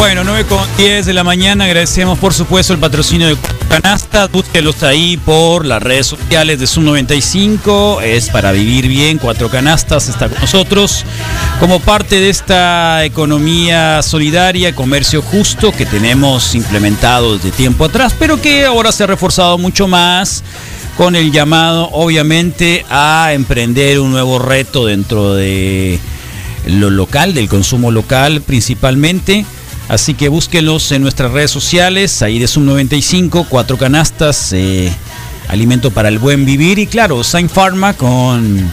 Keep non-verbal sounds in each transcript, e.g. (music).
Bueno, 9 con 10 de la mañana. Agradecemos, por supuesto, el patrocinio de Canasta. Búsquelos ahí por las redes sociales de Zoom 95. Es para vivir bien. Cuatro Canastas está con nosotros como parte de esta economía solidaria, comercio justo que tenemos implementado desde tiempo atrás, pero que ahora se ha reforzado mucho más con el llamado, obviamente, a emprender un nuevo reto dentro de lo local, del consumo local principalmente. Así que búsquenlos en nuestras redes sociales, ahí de Sum 95, cuatro canastas, eh, alimento para el buen vivir y claro, Saint Pharma con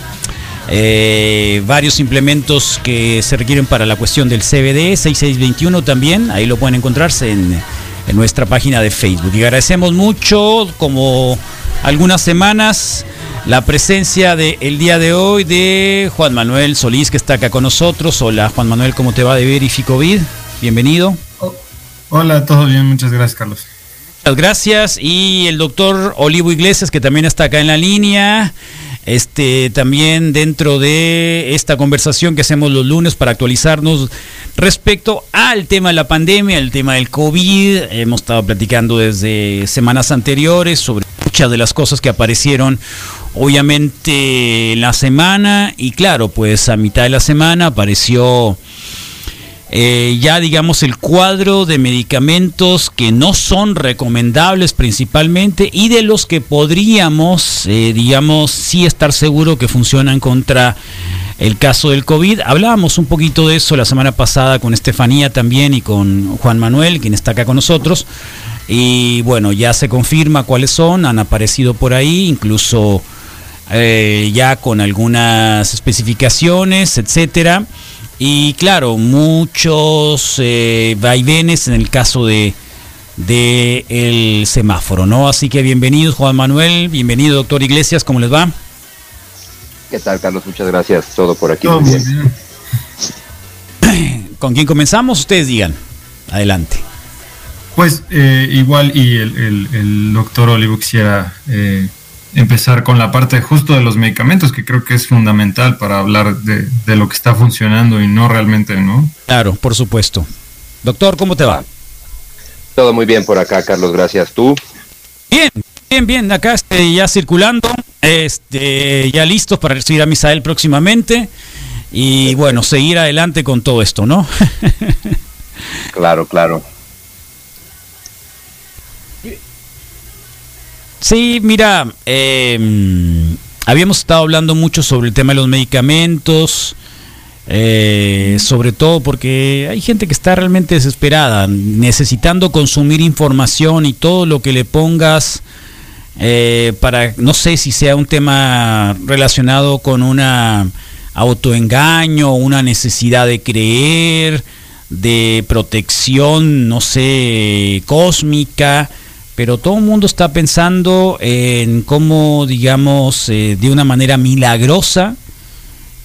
eh, varios implementos que se requieren para la cuestión del CBD, 6621 también, ahí lo pueden encontrarse en, nuestra página de Facebook. Y agradecemos mucho, como algunas semanas, la presencia del el día de hoy de Juan Manuel Solís, que está acá con nosotros. Hola Juan Manuel, ¿cómo te va de Verificovid? Bienvenido. Hola, todo bien, muchas gracias, Carlos. Muchas gracias. Y el doctor Olivo Iglesias, que también está acá en la línea. Este, también dentro de esta conversación que hacemos los lunes para actualizarnos respecto al tema de la pandemia, el tema del COVID. Hemos estado platicando desde semanas anteriores sobre muchas de las cosas que aparecieron obviamente en la semana y claro, pues a mitad de la semana apareció eh, ya digamos el cuadro de medicamentos que no son recomendables principalmente y de los que podríamos, eh, digamos, sí estar seguro que funcionan contra el caso del COVID. Hablábamos un poquito de eso la semana pasada con Estefanía también y con Juan Manuel, quien está acá con nosotros. Y bueno, ya se confirma cuáles son, han aparecido por ahí, incluso eh, ya con algunas especificaciones, etcétera. Y claro, muchos eh, vaivenes en el caso de, de el semáforo, ¿no? Así que bienvenidos Juan Manuel, bienvenido doctor Iglesias, ¿cómo les va? ¿Qué tal Carlos? Muchas gracias, todo por aquí. muy bien. (clears throat) ¿Con quién comenzamos? Ustedes digan, adelante. Pues eh, igual y el, el, el doctor Olivo quisiera eh, empezar con la parte justo de los medicamentos, que creo que es fundamental para hablar de, de, lo que está funcionando y no realmente, ¿no? Claro, por supuesto. Doctor, ¿cómo te va? Todo muy bien por acá, Carlos, gracias. ¿Tú? Bien, bien, bien. Acá este, ya circulando, este, ya listos para recibir a Misael próximamente y bueno, seguir adelante con todo esto, ¿no? (laughs) claro, claro. Sí, mira, eh, habíamos estado hablando mucho sobre el tema de los medicamentos, eh, sobre todo porque hay gente que está realmente desesperada, necesitando consumir información y todo lo que le pongas eh, para, no sé si sea un tema relacionado con una autoengaño, una necesidad de creer, de protección, no sé, cósmica pero todo el mundo está pensando en cómo, digamos, eh, de una manera milagrosa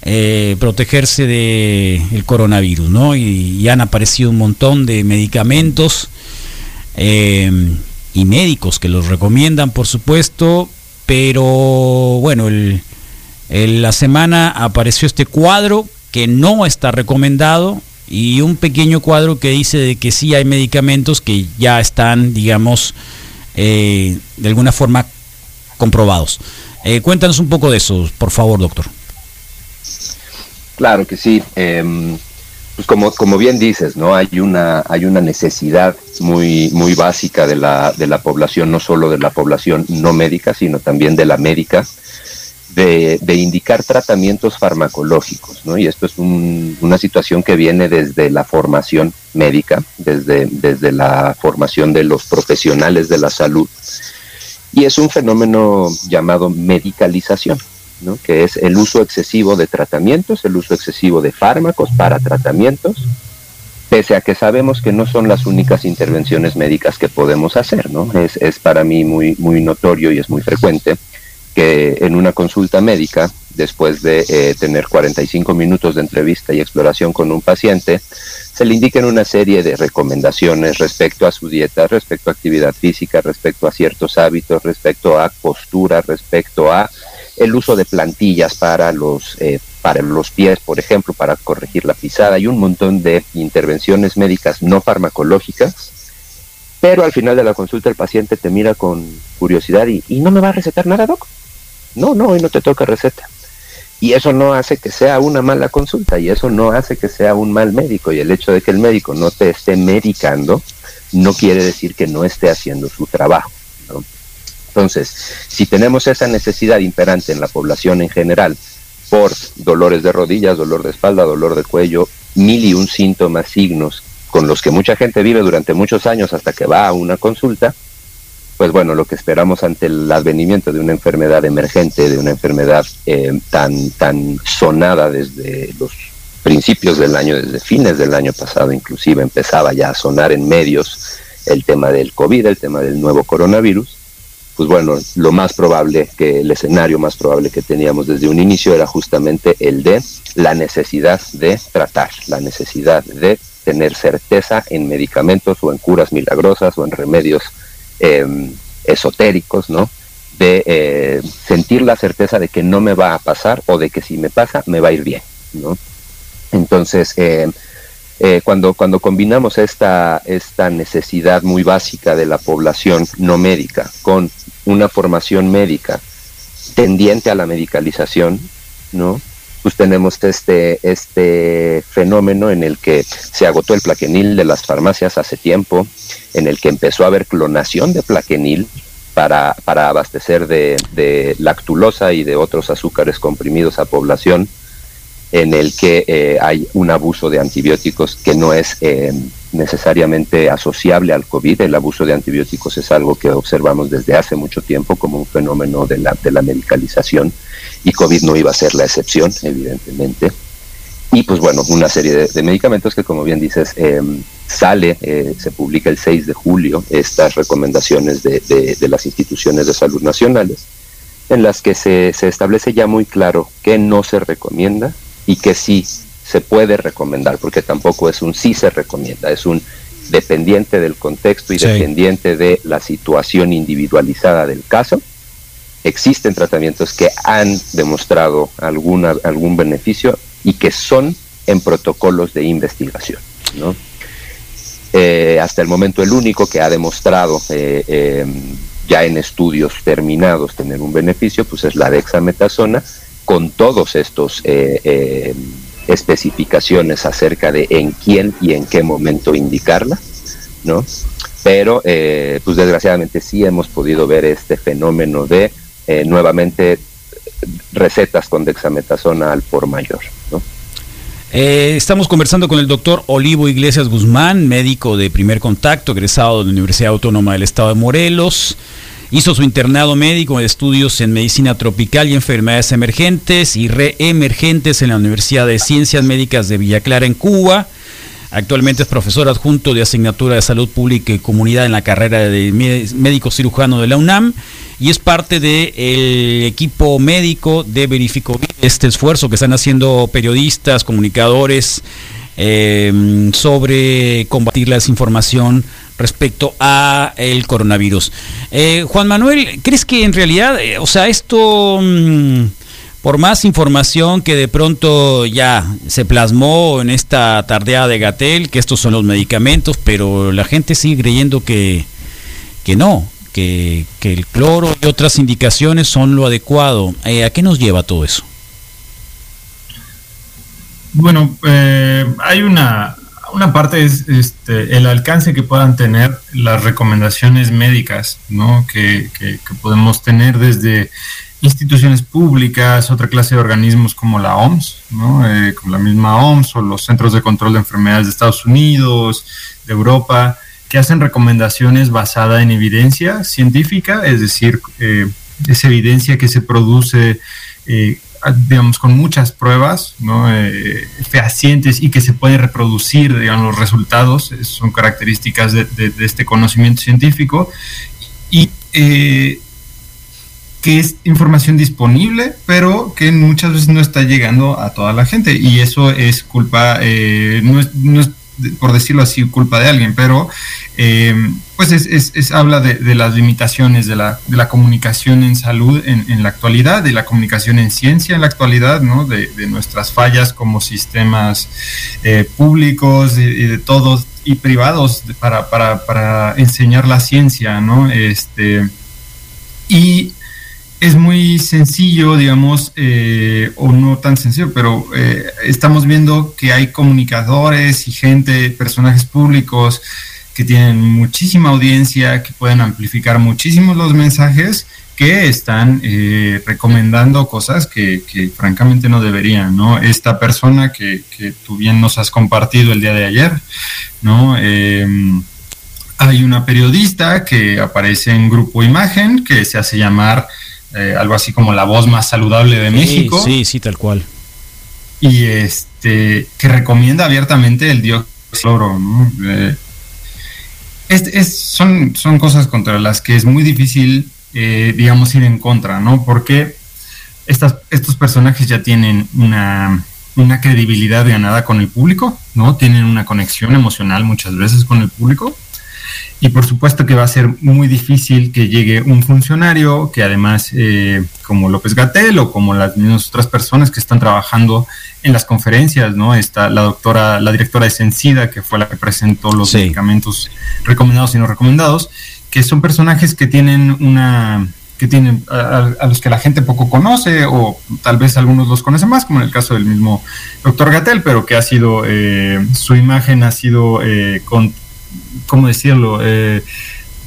eh, protegerse del el coronavirus, ¿no? Y, y, han aparecido un montón de medicamentos eh, y médicos que los recomiendan, por supuesto, pero bueno, la semana apareció este cuadro que no está recomendado y un pequeño cuadro que dice de que sí hay medicamentos que ya están, digamos, eh, de alguna forma comprobados. Eh, cuéntanos un poco de eso, por favor, doctor. Claro que sí. Eh, pues como, como bien dices, ¿no? Hay una, hay una necesidad muy, muy básica de la, de la población, no solo de la población no médica, sino también de la médica, de, de indicar tratamientos farmacológicos, ¿no? Y esto es un, una situación que viene desde la formación médica, desde, desde la formación de los profesionales de la salud. Y es un fenómeno llamado medicalización, ¿no? que es el uso excesivo de tratamientos, el uso excesivo de fármacos para tratamientos, pese a que sabemos que no son las únicas intervenciones médicas que podemos hacer, ¿no? Es, es para mí muy, muy notorio y es muy frecuente que en una consulta médica, después de eh, tener 45 minutos de entrevista y exploración con un paciente, se le indiquen una serie de recomendaciones respecto a su dieta, respecto a actividad física, respecto a ciertos hábitos, respecto a postura, respecto a el uso de plantillas para los, eh, para los pies, por ejemplo, para corregir la pisada y un montón de intervenciones médicas no farmacológicas. Pero al final de la consulta el paciente te mira con curiosidad y, y no me va a recetar nada, doc. No, no, hoy no te toca receta. Y eso no hace que sea una mala consulta y eso no hace que sea un mal médico. Y el hecho de que el médico no te esté medicando no quiere decir que no esté haciendo su trabajo. Entonces, si tenemos esa necesidad imperante en la población en general por dolores de rodillas, dolor de espalda, dolor de cuello, mil y un síntomas, signos con los que mucha gente vive durante muchos años hasta que va a una consulta, pues bueno, lo que esperamos ante el advenimiento de una enfermedad emergente, de una enfermedad eh, tan, tan sonada desde los principios del año, desde fines del año pasado inclusive, empezaba ya a sonar en medios el tema del COVID, el tema del nuevo coronavirus, pues bueno, lo más probable que el escenario más probable que teníamos desde un inicio era justamente el de la necesidad de tratar, la necesidad de tener certeza en medicamentos o en curas milagrosas o en remedios Em, esotéricos, ¿no? De eh, sentir la certeza de que no me va a pasar o de que si me pasa me va a ir bien, ¿no? Entonces, em, eh, cuando, cuando combinamos esta, esta necesidad muy básica de la población no médica con una formación médica tendiente a la medicalización, ¿no? Pues tenemos este, este fenómeno en el que se agotó el plaquenil de las farmacias hace tiempo, en el que empezó a haber clonación de plaquenil para, para abastecer de, de lactulosa y de otros azúcares comprimidos a población, en el que eh, hay un abuso de antibióticos que no es eh, necesariamente asociable al COVID. El abuso de antibióticos es algo que observamos desde hace mucho tiempo como un fenómeno de la, de la medicalización y COVID no iba a ser la excepción, evidentemente. Y pues bueno, una serie de, medicamentos que como bien dices, em, sale, eh, se publica el 6 de julio, estas recomendaciones de, de, las instituciones de salud nacionales, en las que se, se establece ya muy claro qué no se recomienda y que sí se puede recomendar, porque tampoco es un sí se recomienda, es un dependiente del contexto y dependiente de la situación individualizada del caso. Existen tratamientos que han demostrado alguna, algún beneficio y que son en protocolos de investigación. ¿no? Eh, hasta el momento el único que ha demostrado eh, em, ya en estudios terminados tener un beneficio, pues es la dexametasona, con todos estos eh, eh, especificaciones acerca de en quién y en qué momento indicarla, ¿no? Pero, eh, pues desgraciadamente sí hemos podido ver este fenómeno de nuevamente recetas con dexametasona al por mayor, ¿no? estamos conversando con el doctor Olivo Iglesias Guzmán, médico de primer contacto, egresado de la Universidad Autónoma del Estado de Morelos. Hizo su internado médico de estudios en medicina tropical y enfermedades emergentes y reemergentes en la Universidad de Ciencias Médicas de Villa Clara en Cuba. Actualmente es profesor adjunto de asignatura de salud pública y comunidad en la carrera de médico cirujano de la UNAM y es parte del equipo médico de Verifico este esfuerzo que están haciendo periodistas, comunicadores eh, sobre combatir la desinformación respecto a el coronavirus. Eh, Juan Manuel, ¿crees que en realidad, eh, o sea, esto, mm, por más información que de pronto ya se plasmó en esta tardeada de Gatel, que estos son los medicamentos, pero la gente sigue creyendo que, que no, que, que el cloro y otras indicaciones son lo adecuado. Eh, ¿A qué nos lleva todo eso? Bueno, hay una una parte es este, el alcance que puedan tener las recomendaciones médicas, ¿no? Que, podemos tener desde instituciones públicas, otra clase de organismos como la OMS, ¿no? Eh, como la misma OMS o los Centros de Control de Enfermedades de Estados Unidos, de Europa, que hacen recomendaciones basadas en evidencia científica, es decir, eh, es evidencia que se produce eh, digamos, con muchas pruebas ¿no? Eh, fehacientes y que se pueden reproducir, digamos, los resultados, son características de, este conocimiento científico, y eh, que es información disponible, pero que muchas veces no está llegando a toda la gente, y eso es culpa, eh, no, es, por decirlo así, culpa de alguien, pero eh, pues es, habla de, las limitaciones de la, de la comunicación en salud en, la actualidad, de la comunicación en ciencia en la actualidad, ¿no? de, nuestras fallas como sistemas eh, públicos y de, todos y privados para, para, para, enseñar la ciencia, ¿no? Este, y es muy sencillo, digamos, eh, o no tan sencillo, pero eh, estamos viendo que hay comunicadores y gente, personajes públicos que tienen muchísima audiencia, que pueden amplificar muchísimos los mensajes, que están eh, recomendando cosas que, francamente no deberían, ¿no? Esta persona que, que, tú bien nos has compartido el día de ayer, ¿no? hay una periodista que aparece en Grupo Imagen, que se hace llamar eh, algo así como la voz más saludable de México. Sí, sí, tal cual. Y este, que recomienda abiertamente el dióxido de eh, son, son cosas contra las que es muy difícil, eh, digamos, ir en contra, ¿no? Porque estas, estos personajes ya tienen una, una credibilidad ganada con el público, ¿no? Tienen una conexión emocional muchas veces con el público y por supuesto que va a ser muy difícil que llegue un funcionario que además, eh, como López Gatel o como las otras personas que están trabajando en las conferencias, ¿no? Está la doctora, la directora de Sencida, que fue la que presentó los medicamentos recomendados y no recomendados, que son personajes que tienen una que tienen a, los que la gente poco conoce o tal vez algunos los conocen más, como en el caso del mismo doctor Gatel, pero que ha sido, eh, su imagen ha sido eh, con, ¿cómo decirlo? Eh,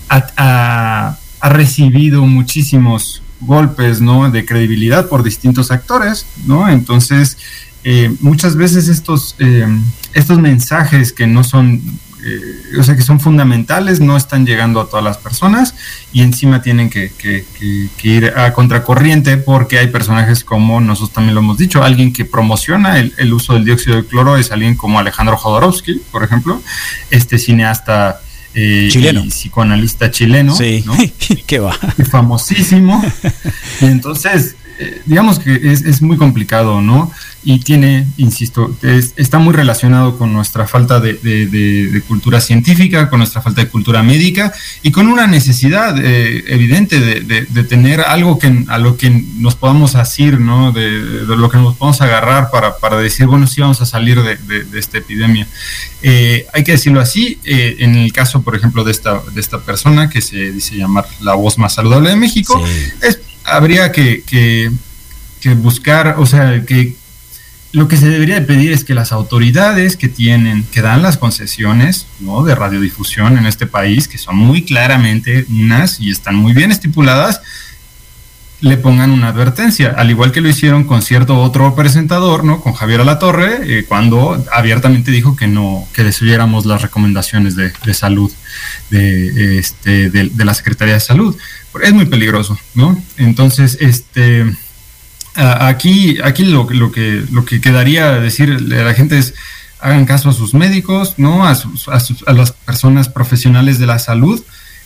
ha, recibido muchísimos golpes, ¿no? De credibilidad por distintos actores, ¿no? Entonces, eh, muchas veces estos, eh, estos mensajes que no son eh, o sea, que son fundamentales, no están llegando a todas las personas y encima tienen que, ir a contracorriente porque hay personajes como nosotros también lo hemos dicho, alguien que promociona el, uso del dióxido de cloro es alguien como Alejandro Jodorowsky, por ejemplo, este cineasta eh, chileno. psicoanalista chileno, sí. (laughs) ¿Qué va? famosísimo. y (laughs) entonces, eh, digamos que es, es, muy complicado, ¿no? Y tiene, insisto, está muy relacionado con nuestra falta de, cultura científica, con nuestra falta de cultura médica y con una necesidad eh, evidente de, tener algo que, a lo que nos podamos asir, ¿no? de, lo que nos podamos agarrar para, decir, bueno, sí vamos a salir de, esta epidemia. Eh, hay que decirlo así, eh, en el caso, por ejemplo, de esta, de esta persona que se dice llamar la voz más saludable de México, es, habría que, que buscar, o sea, que lo que se debería de pedir es que las autoridades que tienen, que dan las concesiones ¿no? de radiodifusión en este país, que son muy claramente unas y están muy bien estipuladas, le pongan una advertencia, al igual que lo hicieron con cierto otro presentador, ¿no? Con Javier Alatorre, eh, cuando abiertamente dijo que no, que desoyéramos las recomendaciones de, salud de, este, de, de la Secretaría de Salud. Es muy peligroso, ¿no? Entonces, este aquí, aquí lo, lo, que, lo que quedaría decirle a la gente es hagan caso a sus médicos, ¿no? A, a, las personas profesionales de la salud.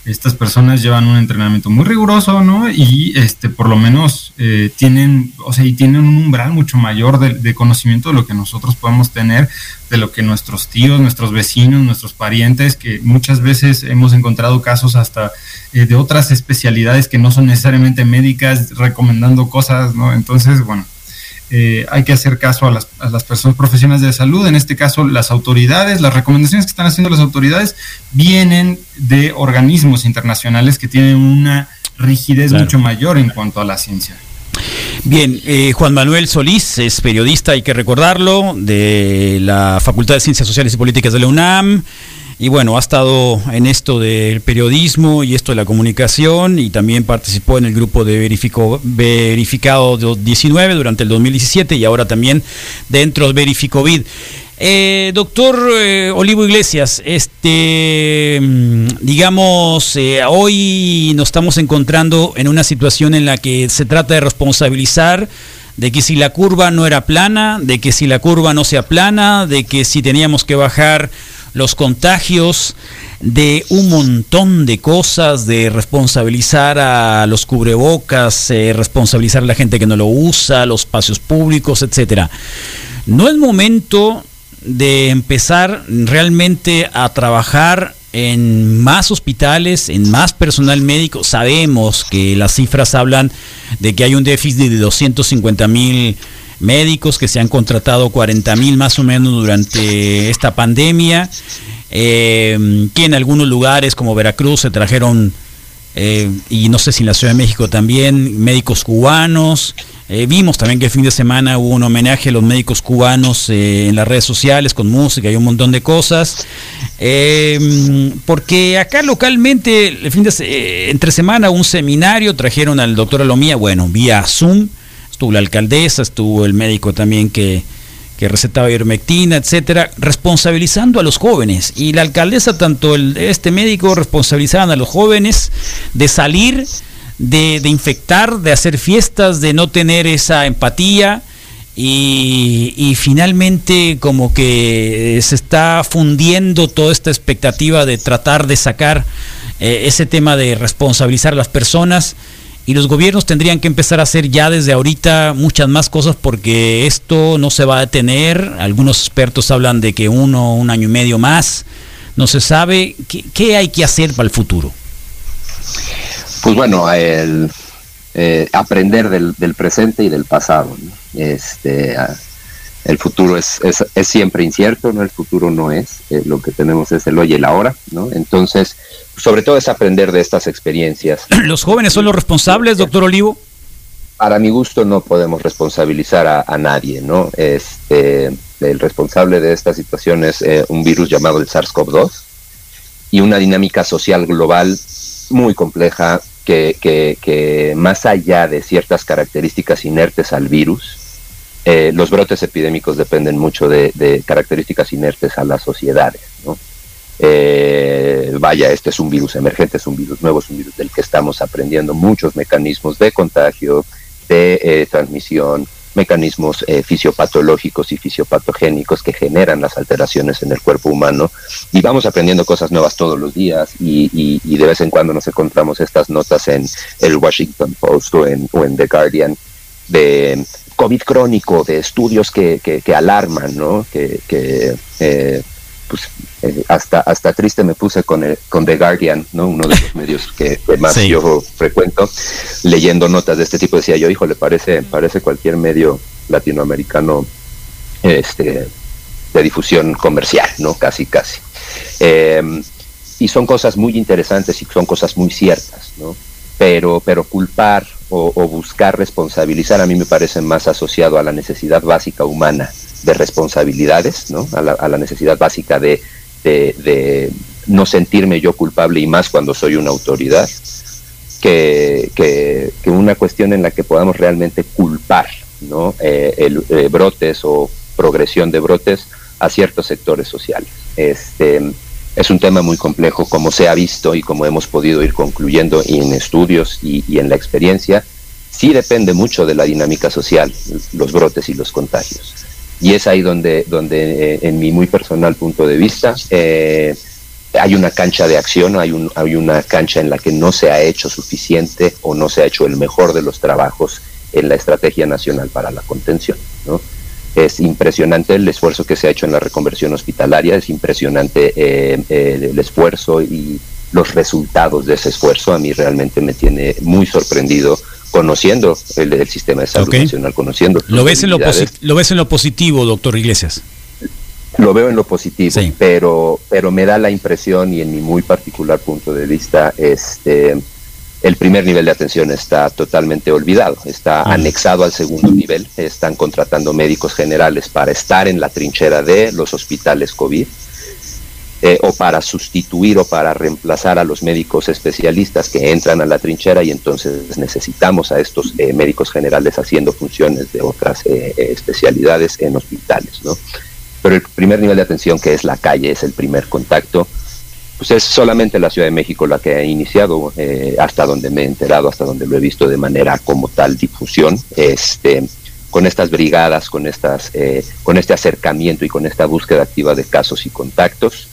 Estas personas llevan un entrenamiento muy riguroso, ¿no? Y este, por lo menos eh, tienen, o sea, y tienen un umbral mucho mayor de, de, conocimiento de lo que nosotros podemos tener, de lo que nuestros tíos, nuestros vecinos, nuestros parientes, que muchas veces hemos encontrado casos hasta eh, de otras especialidades que no son necesariamente médicas recomendando cosas, ¿no? Entonces, bueno, eh, hay que hacer caso a las, a las, personas profesionales de salud, en este caso las autoridades, las recomendaciones que están haciendo las autoridades vienen de organismos internacionales que tienen una rigidez mucho mayor en cuanto a la ciencia. Bien, eh, Juan Manuel Solís es periodista, hay que recordarlo, de la Facultad de Ciencias Sociales y Políticas de la UNAM y bueno, ha estado en esto del periodismo y esto de la comunicación y también participó en el grupo de verificó, verificado 19 durante el 2017 y ahora también dentro de Verificovid. Eh, doctor eh, Olivo Iglesias, este, mm, digamos, eh, hoy nos estamos encontrando en una situación en la que se trata de responsabilizar de que si la curva no era plana, de que si la curva no sea plana, de que si teníamos que bajar los contagios, de un montón de cosas, de responsabilizar a los cubrebocas, eh, responsabilizar a la gente que no lo usa, los espacios públicos, etcétera. No es momento de empezar realmente a trabajar en más hospitales, en más personal médico. Sabemos que las cifras hablan de que hay un déficit de 250 mil médicos, que se han contratado 40 mil más o menos durante esta pandemia, eh, que en algunos lugares como Veracruz se trajeron, eh, y no sé si en la Ciudad de México también, médicos cubanos. Eh, vimos también que el fin de semana hubo un homenaje a los médicos cubanos en las redes sociales con música y un montón de cosas. Porque acá localmente, el fin de entre semana un seminario, trajeron al doctor Alomía, bueno, vía Zoom, estuvo la alcaldesa, estuvo el médico también que, que recetaba ivermectina, etcétera, responsabilizando a los jóvenes. Y la alcaldesa, tanto el, este médico, responsabilizaban a los jóvenes de salir de, infectar, de hacer fiestas, de no tener esa empatía. Y, finalmente como que se está fundiendo toda esta expectativa de tratar de sacar eh, ese tema de responsabilizar a las personas y los gobiernos tendrían que empezar a hacer ya desde ahorita muchas más cosas porque esto no se va a detener. Algunos expertos hablan de que uno, un año y medio más, no se sabe. ¿Qué, qué hay que hacer para el futuro? Pues bueno, el, eh, aprender del, presente y del pasado. Este, el futuro es, es, siempre incierto, ¿no? El futuro no es, eh, lo que tenemos es el hoy y el ahora, ¿no? Entonces, sobre todo es aprender de estas experiencias. (clears throat) ¿Los jóvenes son los responsables, doctor Olivo? Para mi gusto no podemos responsabilizar a, nadie, ¿no? Este, el responsable de esta situación es eh, un virus llamado el SARS-CoV-2 y una dinámica social global muy compleja, que, más allá de ciertas características inertes al virus, eh, los brotes epidémicos dependen mucho de, características inertes a las sociedades. Eh, vaya, este es un virus emergente, es un virus nuevo, es un virus del que estamos aprendiendo muchos mecanismos de contagio, de eh, transmisión, mecanismos eh, fisiopatológicos y fisiopatogénicos que generan las alteraciones en el cuerpo humano y vamos aprendiendo cosas nuevas todos los días y, de vez en cuando nos encontramos estas notas en el Washington Post o en, The Guardian de COVID crónico, de estudios que, que, alarman, ¿no? que, que eh, pues eh, hasta hasta triste me puse con el, con The Guardian, ¿no? Uno de los medios que, más yo frecuento, leyendo notas de este tipo decía yo, hijo, le parece parece cualquier medio latinoamericano este de difusión comercial, ¿no? Casi casi. Em, y son cosas muy interesantes y son cosas muy ciertas, ¿no? Pero pero culpar o, buscar responsabilizar a mí me parece más asociado a la necesidad básica humana de responsabilidades, ¿no? a, la, necesidad básica de, no sentirme yo culpable y más cuando soy una autoridad, que, una cuestión en la que podamos realmente culpar. Eh, el, eh, brotes o progresión de brotes a ciertos sectores sociales. Este, es un tema muy complejo, como se ha visto y como hemos podido ir concluyendo en estudios y, en la experiencia, sí depende mucho de la dinámica social, los brotes y los contagios. Y es ahí donde, donde eh, en mi muy personal punto de vista, eh, hay una cancha de acción, hay, un, hay una cancha en la que no se ha hecho suficiente o no se ha hecho el mejor de los trabajos en la Estrategia Nacional para la Contención. ¿no? Es impresionante el esfuerzo que se ha hecho en la reconversión hospitalaria, es impresionante eh, el esfuerzo y los resultados de ese esfuerzo. A mí realmente me tiene muy sorprendido conociendo el, sistema de salud nacional, conociendo. ¿Lo ves, en lo, ¿Lo ves en lo positivo, doctor Iglesias? Lo veo en lo positivo, pero, pero me da la impresión y en mi muy particular punto de vista, este, el primer nivel de atención está totalmente olvidado, está ah. anexado al segundo nivel, están contratando médicos generales para estar en la trinchera de los hospitales COVID eh, o para sustituir o para reemplazar a los médicos especialistas que entran a la trinchera y entonces necesitamos a estos eh, médicos generales haciendo funciones de otras eh, especialidades en hospitales, ¿no? Pero el primer nivel de atención que es la calle, es el primer contacto, pues es solamente la Ciudad de México la que ha iniciado, hasta donde me he enterado, hasta donde lo he visto de manera como tal difusión, este, con estas brigadas, con, estas, con este acercamiento y con esta búsqueda activa de casos y contactos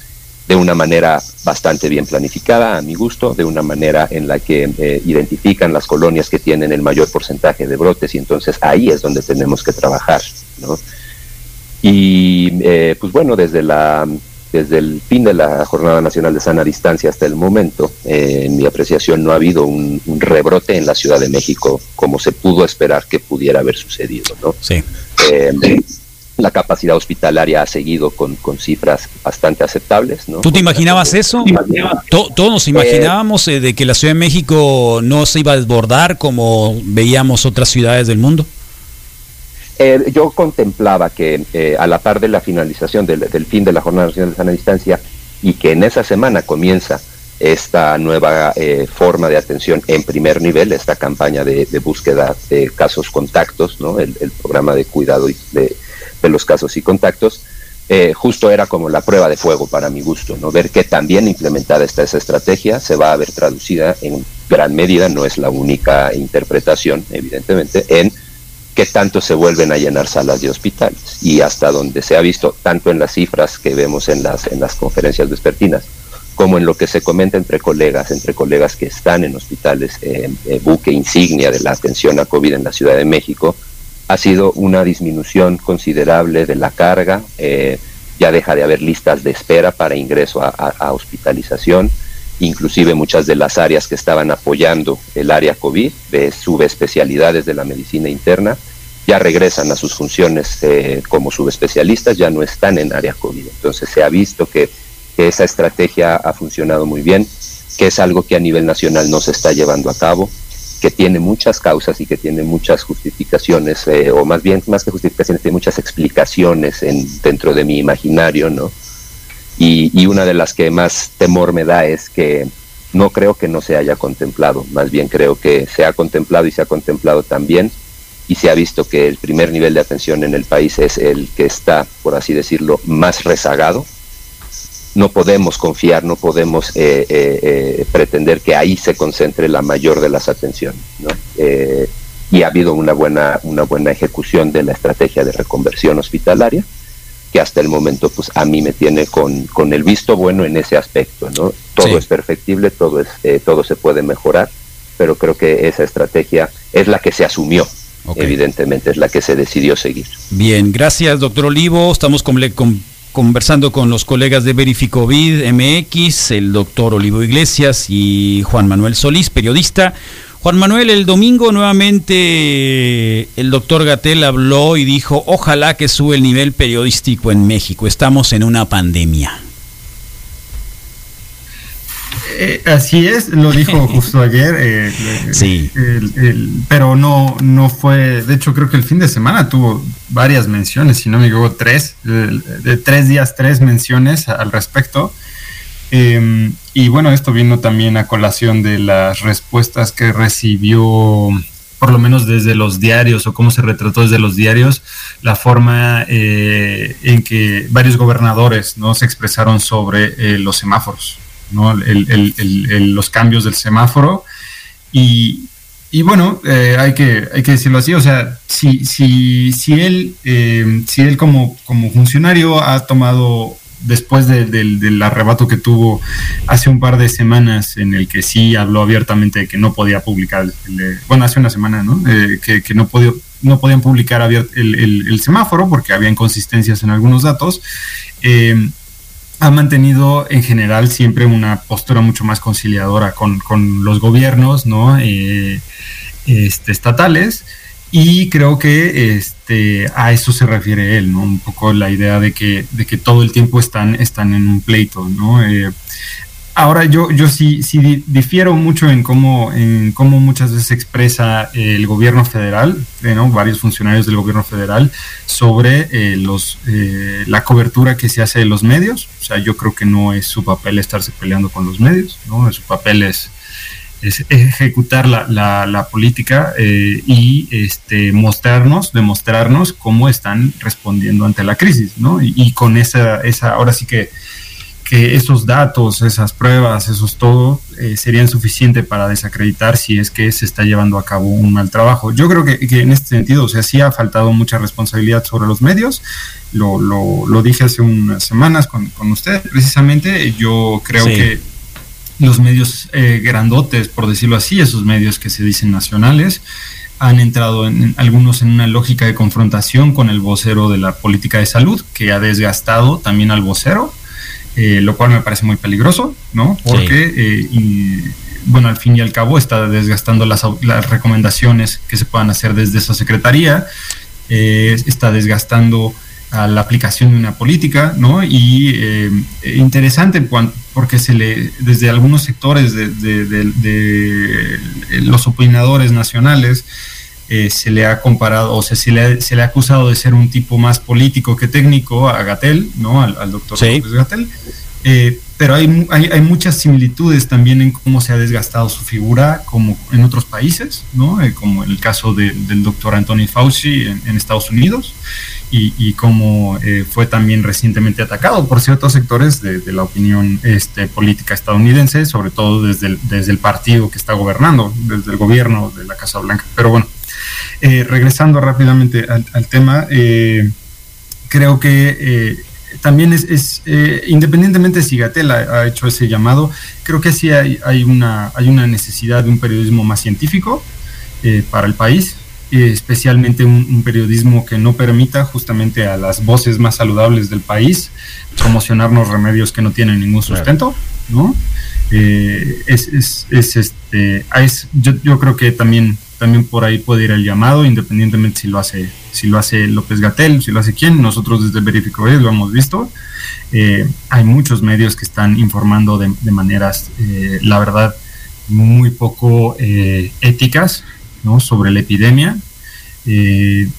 de una manera bastante bien planificada, a mi gusto, de una manera en la que eh, identifican las colonias que tienen el mayor porcentaje de brotes y entonces ahí es donde tenemos que trabajar. ¿no? Y pues bueno, desde la desde el fin de la Jornada Nacional de Sana Distancia hasta el momento, eh, en mi apreciación, no ha habido un, rebrote en la Ciudad de México como se pudo esperar que pudiera haber sucedido. ¿no? Sí. Eh, la capacidad hospitalaria ha seguido con, cifras bastante aceptables. ¿no? ¿Tú te imaginabas eso? Todos nos imaginábamos eh, de que la Ciudad de México no se iba a desbordar como veíamos otras ciudades del mundo. Eh, yo contemplaba que eh, a la par de la finalización del, fin de la Jornada Nacional de Sana Distancia y que en esa semana comienza esta nueva eh, forma de atención en primer nivel, esta campaña de, búsqueda de casos contactos, ¿no? el, programa de cuidado de, los casos y contactos, justo era como la prueba de fuego para mi gusto, ¿no? ver que también implementada está esa estrategia, se va a ver traducida en gran medida, no es la única interpretación, evidentemente, en qué tanto se vuelven a llenar salas de hospitales. Y hasta donde se ha visto tanto en las cifras que vemos en las en las conferencias vespertinas como en lo que se comenta entre colegas, entre colegas que están en hospitales, buque insignia de la atención a COVID en la Ciudad de México, ha sido una disminución considerable de la carga, eh, ya deja de haber listas de espera para ingreso a, hospitalización, inclusive muchas de las áreas que estaban apoyando el área COVID, de subespecialidades de la medicina interna, ya regresan a sus funciones eh, como subespecialistas, ya no están en área COVID. Entonces se ha visto que, esa estrategia ha funcionado muy bien, que es algo que a nivel nacional no se está llevando a cabo, que tiene muchas causas y que tiene muchas justificaciones, eh, o más bien, más que justificaciones, tiene muchas explicaciones en, dentro de mi imaginario, ¿no? Y, una de las que más temor me da es que no creo que no se haya contemplado, más bien creo que se ha contemplado y se ha contemplado también y se ha visto que el primer nivel de atención en el país es el que está, por así decirlo, más rezagado. No podemos confiar, no podemos eh, eh, eh, pretender que ahí se concentre la mayor de las atenciones. y ha habido una buena, una buena ejecución de la estrategia de reconversión hospitalaria que hasta el momento pues a mí me tiene con, con el visto bueno en ese aspecto, ¿no? Todo es perfectible, todo, es, eh, todo se puede mejorar, pero creo que esa estrategia es la que se asumió, evidentemente, es la que se decidió seguir. Bien, gracias doctor Olivo, estamos conversando con los colegas de Verificovid MX, el doctor Olivo Iglesias y Juan Manuel Solís, periodista. Juan Manuel, el domingo nuevamente el doctor Gatel habló y dijo, ojalá que sube el nivel periodístico en México, estamos en una pandemia. Eh, así es, lo dijo (laughs) justo ayer. Eh, sí. pero no, no fue. De hecho, creo que el fin de semana tuvo varias menciones, si no me equivoco, tres. de tres días, tres menciones al respecto. Em, y bueno, esto vino también a colación de las respuestas que recibió, por lo menos desde los diarios o cómo se retrató desde los diarios, la forma eh, en que varios gobernadores ¿no? se expresaron sobre eh, los semáforos, ¿no? los cambios del semáforo. Y, y bueno, eh, hay, que, hay que decirlo así, o sea, si, si, si él, si él como, como funcionario ha tomado después del arrebato que tuvo hace un par de semanas en el que sí habló abiertamente de que no podía publicar, bueno, hace una semana, ¿no? Eh, que, no, podía, no podían publicar el, semáforo porque había inconsistencias en algunos datos. Eh, ha mantenido en general siempre una postura mucho más conciliadora con, los gobiernos, ¿no? Eh, este, estatales y creo que este, a eso se refiere él, ¿no? Un poco la idea de que, de que todo el tiempo están, están en un pleito, ¿no? Eh, ahora yo, yo sí, sí difiero mucho en cómo, en cómo muchas veces expresa el gobierno federal, eh, ¿no? varios funcionarios del gobierno federal, sobre eh, los, la cobertura que se hace de los medios. O sea, yo creo que no es su papel estarse peleando con los medios, ¿no? Su papel es es ejecutar la, la, política eh, y este, mostrarnos, demostrarnos cómo están respondiendo ante la crisis, ¿no? Y, con esa, esa, ahora sí que, que esos datos, esas pruebas, esos todo, eh, serían suficientes para desacreditar si es que se está llevando a cabo un mal trabajo. Yo creo que, que en este sentido, o sea, sí ha faltado mucha responsabilidad sobre los medios, lo, lo, lo dije hace unas semanas con, con usted, precisamente, yo creo que los medios eh, grandotes, por decirlo así, esos medios que se dicen nacionales, han entrado en, algunos en una lógica de confrontación con el vocero de la política de salud, que ha desgastado también al vocero, eh, lo cual me parece muy peligroso, ¿no? Porque, eh, bueno, al fin y al cabo está desgastando las, las recomendaciones que se puedan hacer desde esa secretaría, eh, está desgastando a la aplicación de una política, ¿no? Y eh, interesante porque se le, desde algunos sectores de, los opinadores nacionales, eh, se le ha comparado, o sea, se le, se le, ha acusado de ser un tipo más político que técnico a Gatel, ¿no? Al, doctor López Gatel. Eh, pero hay, hay, muchas similitudes también en cómo se ha desgastado su figura, como en otros países, ¿no? como en el caso del doctor Anthony Fauci en Estados Unidos y, y cómo eh, fue también recientemente atacado por ciertos sectores de, la opinión este, política estadounidense, sobre todo desde el, desde el partido que está gobernando, desde el gobierno de la Casa Blanca. Pero bueno, eh, regresando rápidamente al, tema, eh, creo que también es, independientemente si Gatel ha, hecho ese llamado, creo que sí hay, hay, una, hay una necesidad de un periodismo más científico para el país especialmente un, periodismo que no permita justamente a las voces más saludables del país promocionarnos remedios que no tienen ningún sustento, ¿no? Eh, es, es, es, este, es, yo, yo, creo que también, también por ahí puede ir el llamado, independientemente si lo hace, si lo hace López Gatel, si lo hace quién, nosotros desde Verifico lo hemos visto. Eh, hay muchos medios que están informando de, de maneras, eh, la verdad, muy poco éticas, sobre la epidemia. Eh,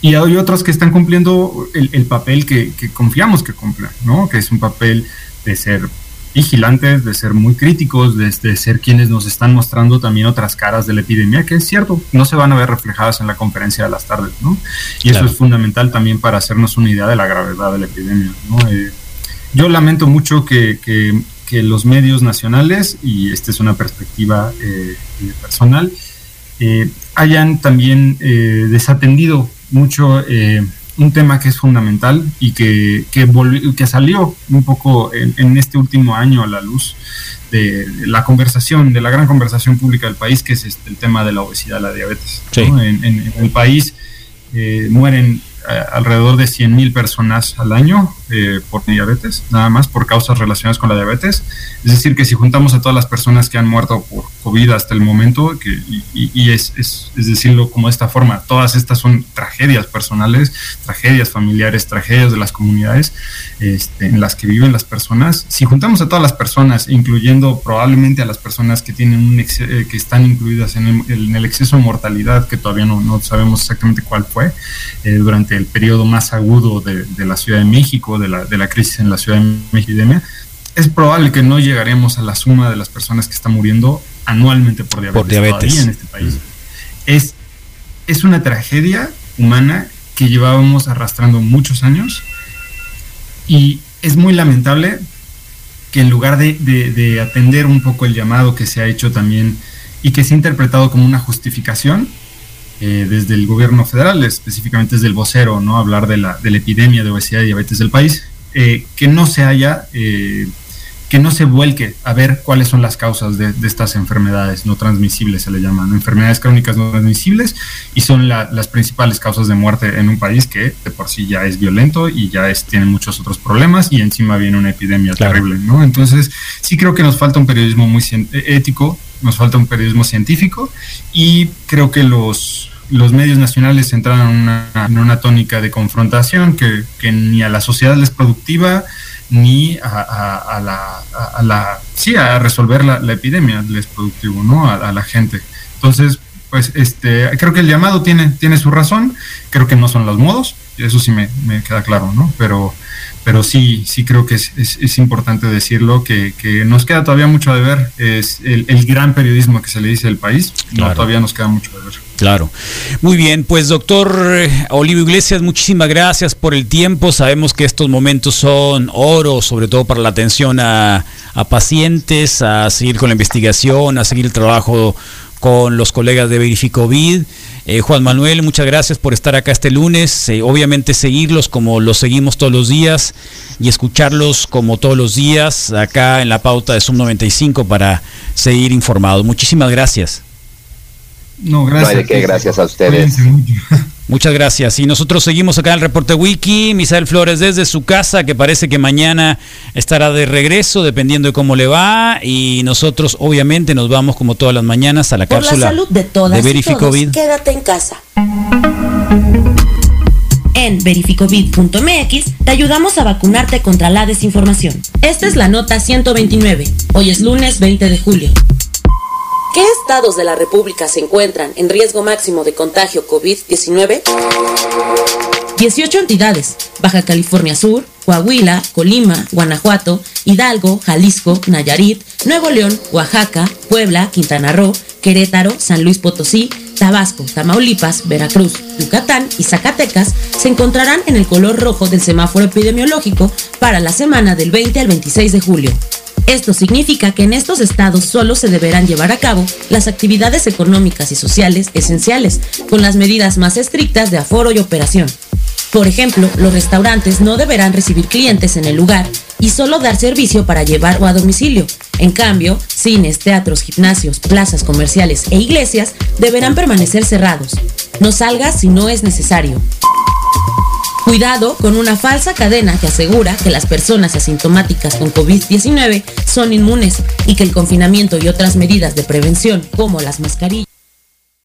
y hay otros que están cumpliendo el, papel que, confiamos que cumplan, ¿no? que es un papel de ser vigilantes, de ser muy críticos, de, ser quienes nos están mostrando también otras caras de la epidemia, que es cierto, no se van a ver reflejadas en la conferencia de las tardes, ¿no? Y eso es fundamental también para hacernos una idea de la gravedad de la epidemia, ¿no? Eh, yo lamento mucho que, que, los medios nacionales, y esta es una perspectiva eh, personal, eh, hayan también eh, desatendido mucho eh, un tema que es fundamental y que, que, salió un poco en, este último año a la luz de la conversación, de la gran conversación pública del país, que es este, el tema de la obesidad, la diabetes. en, el país mueren alrededor de 100.000 personas al año eh, por diabetes, nada más por causas relacionadas con la diabetes. Es decir, que si juntamos a todas las personas que han muerto por COVID hasta el momento, que, y, es, es, decirlo como de esta forma, todas estas son tragedias personales, tragedias familiares, tragedias de las comunidades este, en las que viven las personas. Si juntamos a todas las personas, incluyendo probablemente a las personas que tienen un eh, que están incluidas en el, exceso de mortalidad, que todavía no, no sabemos exactamente cuál fue, eh, durante el periodo más agudo de, la Ciudad de México, de la, de la, crisis en la Ciudad de México, es probable que no llegaremos a la suma de las personas que están muriendo anualmente por diabetes, en este país. Es, es una tragedia humana que llevábamos arrastrando muchos años y es muy lamentable que en lugar de, de, atender un poco el llamado que se ha hecho también y que se ha interpretado como una justificación, eh, desde el gobierno federal, específicamente desde el vocero, ¿no? hablar de la, de la epidemia de obesidad y diabetes del país, eh, que no se haya, eh, que no se vuelque a ver cuáles son las causas de, estas enfermedades no transmisibles, se le llaman, enfermedades crónicas no transmisibles, y son las principales causas de muerte en un país que de por sí ya es violento y ya es, tiene muchos otros problemas y encima viene una epidemia terrible, ¿no? Entonces, sí creo que nos falta un periodismo muy ético, nos falta un periodismo científico y creo que los, los medios nacionales entran en una, en una tónica de confrontación que, que, ni a la sociedad les productiva ni a, a, la, a, la, sí, a resolver la, la epidemia les productivo, ¿no? A, la gente. Entonces, pues este, creo que el llamado tiene, tiene su razón, creo que no son los modos, eso sí me, me queda claro, ¿no? Pero pero sí, sí creo que es, es, importante decirlo, que, que, nos queda todavía mucho de ver. Es el, el gran periodismo que se le dice al país, no, todavía nos queda mucho de ver. Claro. Muy bien, pues doctor eh, Olivo Iglesias, muchísimas gracias por el tiempo. Sabemos que estos momentos son oro, sobre todo para la atención a, a pacientes, a seguir con la investigación, a seguir el trabajo con los colegas de Verificovid. Eh, Juan Manuel, muchas gracias por estar acá este lunes. Eh, obviamente seguirlos como los seguimos todos los días y escucharlos como todos los días acá en la pauta de Sum 95 para seguir informados. Muchísimas gracias. No, gracias. No hay de qué, gracias a ustedes. (laughs) Muchas gracias. Y nosotros seguimos acá en el reporte Wiki. Misael Flores desde su casa, que parece que mañana estará de regreso, dependiendo de cómo le va. Y nosotros, obviamente, nos vamos como todas las mañanas a la Por cápsula la salud de todas de Verificovid. quédate en casa. En verificovid.mx te ayudamos a vacunarte contra la desinformación. Esta es la nota 129. Hoy es lunes 20 de julio. ¿Qué estados de la República se encuentran en riesgo máximo de contagio COVID-19? 18 entidades, Baja California Sur, Coahuila, Colima, Guanajuato, Hidalgo, Jalisco, Nayarit, Nuevo León, Oaxaca, Puebla, Quintana Roo, Querétaro, San Luis Potosí, Tabasco, Tamaulipas, Veracruz, Yucatán y Zacatecas se encontrarán en el color rojo del semáforo epidemiológico para la semana del 20 al 26 de julio. Esto significa que en estos estados solo se deberán llevar a cabo las actividades económicas y sociales esenciales, con las medidas más estrictas de aforo y operación. Por ejemplo, los restaurantes no deberán recibir clientes en el lugar y solo dar servicio para llevar o a domicilio. En cambio, cines, teatros, gimnasios, plazas comerciales e iglesias deberán permanecer cerrados. No salgas si no es necesario. Cuidado con una falsa cadena que asegura que las personas asintomáticas con COVID-19 son inmunes y que el confinamiento y otras medidas de prevención, como las mascarillas,